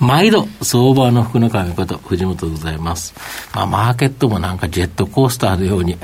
毎度、相場の福の神こと、藤本でございます。まあ、マーケットもなんかジェットコースターのように、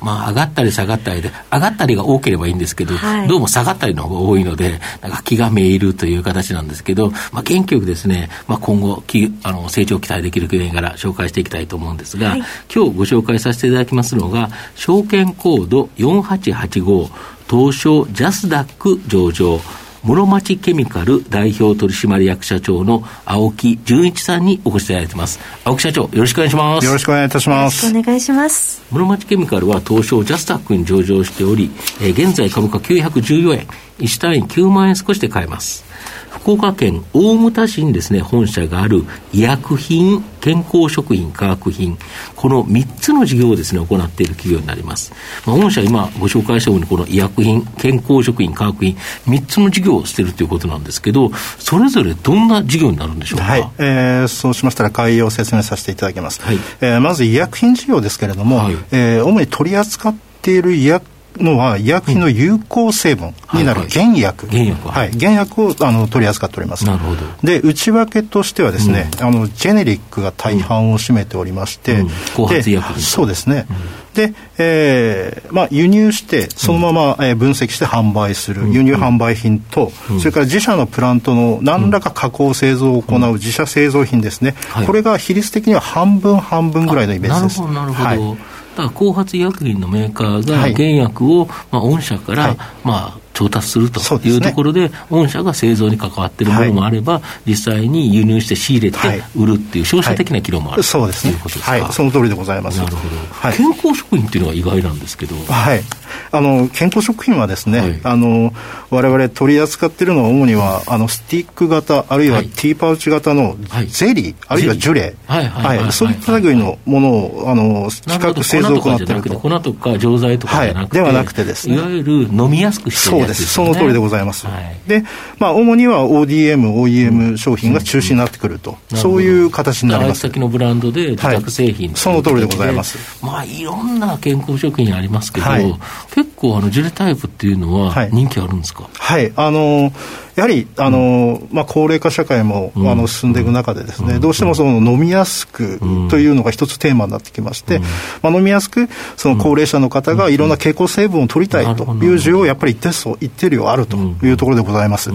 まあ、上がったり下がったりで、上がったりが多ければいいんですけど、はい、どうも下がったりの方が多いので、なんか気がめいるという形なんですけど、まあ、元気よくですね、まあ、今後きあの、成長期待できる国から紹介していきたいと思うんですが、はい、今日ご紹介させていただきますのが、証券コード4885、東証ジャスダック上場、室町ケミカル代表取締役社長の青木純一さんにお越しいただいてます。青木社長、よろしくお願いします。よろしくお願いいたします。お願いします。室町ケミカルは東証ジャスタックに上場しており、えー、現在株価914円、1単位9万円少しで買えます。福岡県大牟田市にですね、本社がある医薬品、健康食品、化学品、この3つの事業をですね、行っている企業になります。まあ、本社今ご紹介したように、この医薬品、健康食品、化学品、3つの事業をしているということなんですけど、それぞれどんな事業になるんでしょうか？はい、えー、そうしましたら概要を説明させていただきます。はい、えー、まず医薬品事業ですけれども、はい、えー、主に取り扱っている医薬のは医薬品の有効成分になる原薬、原薬。はい、原薬をあの取り扱っております。なるほど。で内訳としてはですね、うん、あのジェネリックが大半を占めておりまして、うん、後発医薬そうですね、で、えーまあ、輸入してそのまま、えー、分析して販売する輸入販売品と、それから自社のプラントの何らか加工製造を行う自社製造品ですね、これが比率的には半分半分ぐらいのイメージです。なるほどなるほど、はいだから後発医薬品のメーカーが原薬を、まあ、御社から、まあ、調達するというところで、で御社が製造に関わっているものもあれば、はい、実際に輸入して仕入れて売るっていう、消費者的な機能もある、はい、そうですね、はい、その通りでございます。なるほど、健康食品っていうのは意外なんですけど。はい。あの健康食品はですね、はい、あの我々取り扱っているのは主にはあのスティック型あるいはティーパウチ型のゼリー、あるいはジュレ、はいそういった類のものをあの企画製造を行っていると。粉とか錠剤とかじゃなくて、ではなくてですね。いわゆる飲みやすくしてるです、ね、その通りでございます、で、まあ、主には ODM、OEM 商品が中心になってくると、そういう形になります。先のブランドで自宅製品、その通りでございます。まあいろんな健康食品ありますけど、結構あのジュレタイプっていうのは人気あるんですか、はい、はい、あのやはりあの、まあ、高齢化社会も、あの進んでいく中でですね、どうしてもその飲みやすくというのが一つテーマになってきまして、まあ、飲みやすくその高齢者の方がいろんな蛍光成分を取りたいという需要やっぱり一定数一定量あるというところでございます。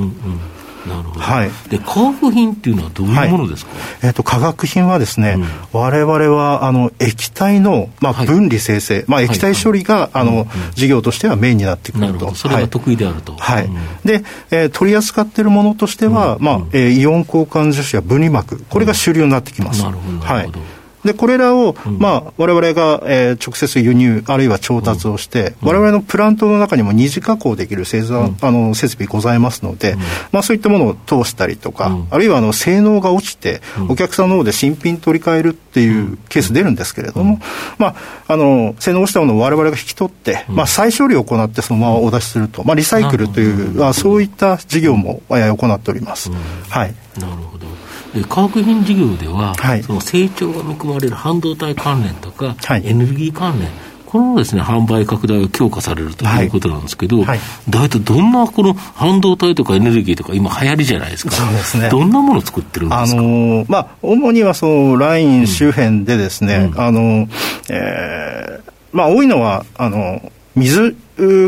なるほど、はい、で化学品っていうのはどういうものですか、はい、えーと、化学品はですね、われわれはあの液体の、まあ、分離生成、はい、まあ、液体処理が、あの、事業としてはメインになってくると。それが得意であると、はい、で、えー、取り扱っているものとしては、まあえー、イオン交換樹脂や分離膜。これが主流になってきます、なるほどなるほど、はいで、これらを、うん、まあ、我々が、えー、直接輸入、あるいは調達をして、うん、我々のプラントの中にも二次加工できる製造、うん、あの設備ございますので、うん、まあ、そういったものを通したりとか、あるいはあの性能が落ちて、お客さんの方で新品取り替えるっていうケース出るんですけれども、まあ、あの性能落ちたものを我々が引き取って、まあ、再処理を行ってそのままお出しすると、まあ、リサイクルという、あそういった事業も、え行っております。はい。なるほど。化学品事業では、はい、その成長が見込まれる半導体関連とか、はい、エネルギー関連、このですね、販売拡大が強化されるということなんですけど、はい、大体どんなこの半導体とかエネルギーとか、今流行りじゃないですか。そうですね。どんなものを作ってるんですか？あのー、まあ、主にはそのライン周辺でですね、うん、あの、えー、まあ、多いのは、あの、水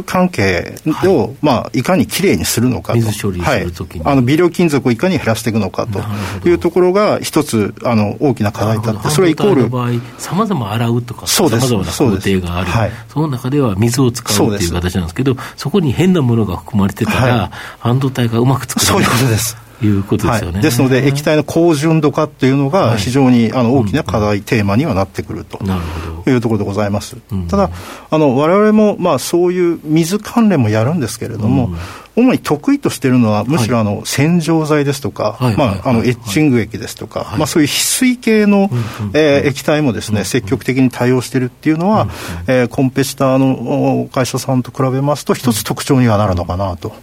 関係を、はい、まあ、いかにきれいにするのかと。水処理するときに、はい、あの、微量金属をいかに減らしていくのかというところが、一つ、あの、大きな課題だって、それイコール。場合、さまざま洗うとか、さまざまな工程がある。はい、その中では水を使うっていう形なんですけど、そこに変なものが含まれてたら、半導体がうまく作れない。そういうことです。いうことですよね。はい、ですので、液体の高純度化っていうのが、非常にあの大きな課題、テーマにはなってくると。いうところでございます。ただ、あの我々もまあそういう水関連もやるんですけれども、主に得意としているのは、むしろあの洗浄剤ですとか、エッチング液ですとか、まあ、そういう翡翠系の、えー、液体もですね、積極的に対応しているっていうのは、えー、コンペシターの会社さんと比べますと、一つ特徴にはなるのかなと。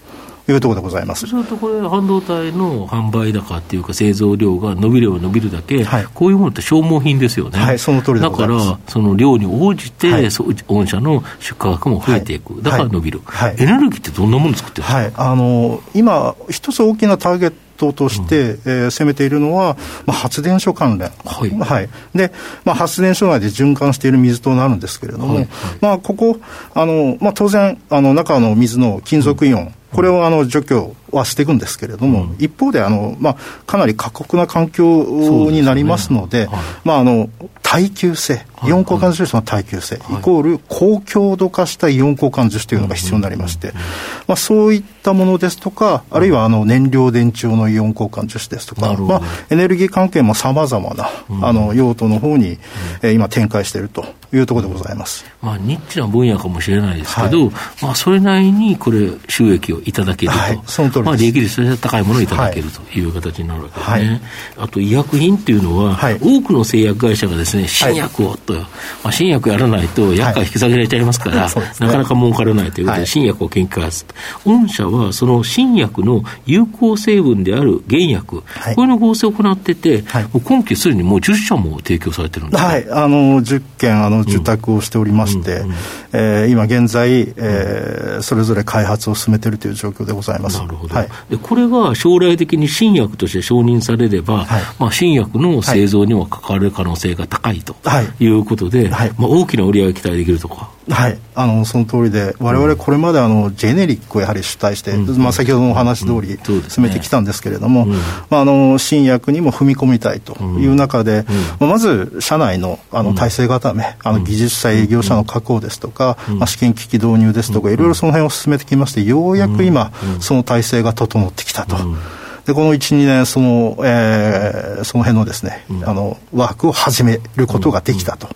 いうところでございます。そうすると、これ、半導体の販売高っていうか、製造量が伸びれば伸びるだけ、はい、こういうものって消耗品ですよね。はい、その通りだから、その量に応じて、はい、御社の出荷額も増えていく、だから伸びる、はい、エネルギーってどんなもの作ってるんですか、はい、あの今、一つ大きなターゲットトとして、うん、えー、攻めているのは、まあ、発電所関連、はい。はい、でまあ、発電所内で循環している水となるんですけれども、はい。はい、まあ、ここ、あのまあ、当然あの、中の水の金属イオン、うんこれをあの除去はしていくんですけれども、うん、一方であの、まあ、かなり過酷な環境になりますので、でね。はい、まあ、あの耐久性、イオン交換樹脂の耐久性、はい、イコール高強度化したイオン交換樹脂というのが必要になりまして、まあ、そういったものですとか、あるいはあの燃料電池用のイオン交換樹脂ですとか、まあ、エネルギー関係もさまざまな、あの用途の方に、えー、今、展開しているというところでございます、まあ、ニッチな分野かもしれないですけど、はい、まあ、それなりにこれ、収益をいただけると、はい、その通りまあ、利益率高いものをいただけるとい。う形になるわけですね。あと医薬品っていうのは、多くの製薬会社がですね、新薬をと、まあ、新薬やらないと薬価引き下げられちゃいますから、はいね、なかなか儲からないということで、新薬を研究開発。御社はその新薬の有効成分である原薬、はい、これの合成を行ってて、はい、今期すでにもう10社も提供されてるんですはい、あの10件あの受託をしておりまして、うんうん、えー、今現在、えー、それぞれ開発を進めているという状況でございます。なるほど。はい、でこれが将来的に新薬として承認されれば、はい、まあ、新薬の製造にも関わる可能性が高いということで、はい、まあ、大きな売り上げ期待できるとか。はい、あのその通りで、われわれこれまであのジェネリックをやはり主体して、うん、まあ、先ほどのお話通り進めてきたんですけれども、うん。ねまあ、あの新薬にも踏み込みたいという中で、まあ、まず社内のあの体制固め、あの技術者、営業者の確保ですとか、まあ、試験機器導入ですとか、いろいろその辺を進めてきまして、ようやく今、その体制が整ってきたと。でこの1、2年その、えー、その辺のですね、あのワークを始めることができたと。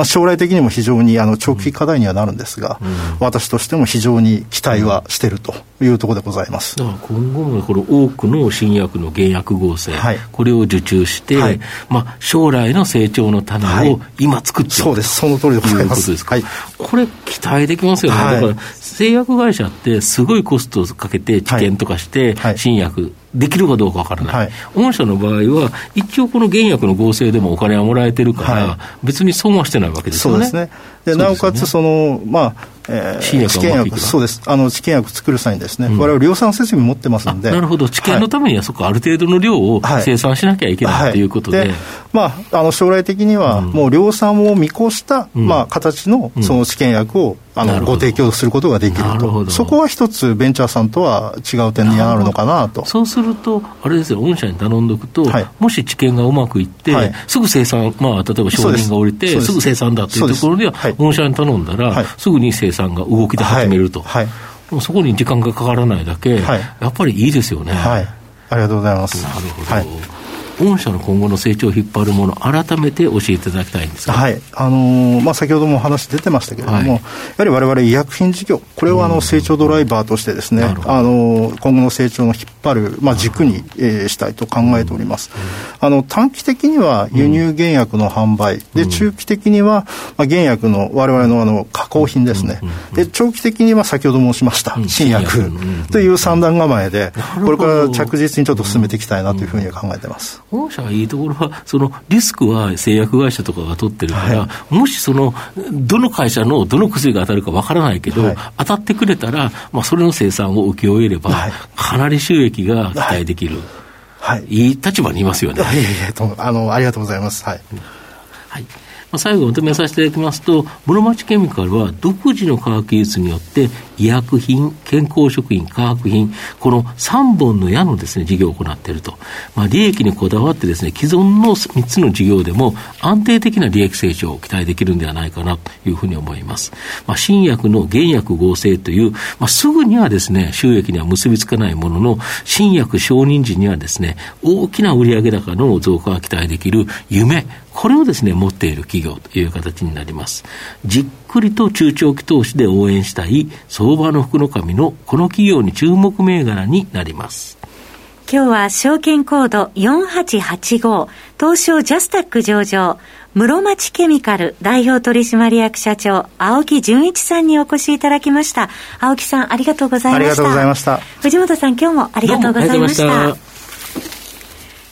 まあ、将来的にも非常にあの長期課題にはなるんですが、うん、私としても非常に期待はしているというところでございます、だから今後もこれ多くの新薬の原薬合成、はい、これを受注して、はい、まあ、将来の成長の種を今作っている、そうです、その通りでございます。とい。これ、期待できますよね、だから製薬会社ってすごいコストをかけて治験とかして、新薬、できるかどうかわからない、はい、御社の場合は、一応この原薬の合成でもお金はもらえてるから、はい、別に損はしてないわけですよね。そうですね。で、なおかつその、まあえー、試験薬、そうです、あの試験薬作る際にですね、われわれ量産設備持ってますんで、なるほど、治験のためには、そこ、ある程度の量を生産しなきゃいけないとい。うことで、まあ、あの将来的には、もう量産を見越した、まあ、形のその試験薬をあのご提供することができると、そこは一つ、ベンチャーさんとは違う点になるのかなと。そうすると、あれですよ、御社に頼んでおくと、はい、もし治験がうまくいって、はい、すぐ生産、まあ、例えば承認が下りて、す。ぐ生産だというところでは、御社に頼んだら、すぐに生産が動き出始めると。はい。そこに時間がかからないだけ、やっぱりいいですよね。はい。ありがとうございます。なるほど。はい御社の今後の成長を引っ張るもの、改めて教えていただきたいんですはい。あのー、まあ、先ほどもお話出てましたけれども、はい、やはりわれわれ医薬品事業、これをあの成長ドライバーとしてですね、あのー、今後の成長の引っ張る、まあ、軸に、えー、したいと考えております。あの短期的には輸入原薬の販売、で中期的には、まあ、原薬のわれわれのあの加工品ですね、で長期的には先ほど申しました、新薬。という三段構えで、これから着実にちょっと進めていきたいなというふうに考えてます。御社がいいところは、そのリスクは製薬会社とかが取ってるから、はい、もしその、どの会社のどの薬が当たるかわからないけど、はい、当たってくれたら、まあ、それの生産を請け負えれば、はい、かなり収益が期待できる、はい、いい立場にいますよね。いやいやあのありがとうございます。はい、はいあ、最後まとめさせていただきますと、室町ケミカルは独自の科学技術によって、医薬品、健康食品、化学品、この3本の矢のですね、事業を行っていると。まあ、利益にこだわってですね、既存の3つの事業でも安定的な利益成長を期待できるんではないかなというふうに思います。まあ、新薬の原薬合成という、まあ、すぐにはですね、収益には結びつかないものの、新薬承認時にはですね、大きな売上高の増加が期待できる夢、これをですね、持っている企業という形になります。じっくりと中長期投資で応援したい相場の福の神のこの企業に注目銘柄になります。今日は証券コード4885東証ジャスタック上場室町ケミカル代表取締役社長青木純一さんにお越しいただきました。青木さんありがとうございました。ありがとうございました。藤本さん今日もありがとうございました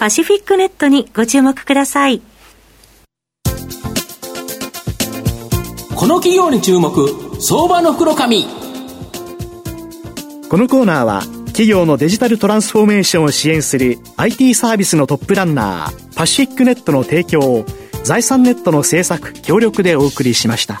パシフィックネットにご注目ください。この企業に注目、相場の袋紙。このコーナーは企業のデジタルトランスフォーメーションを支援する IT サービスのトップランナーパシフィックネットの提供を財産ネットの制作協力でお送りしました。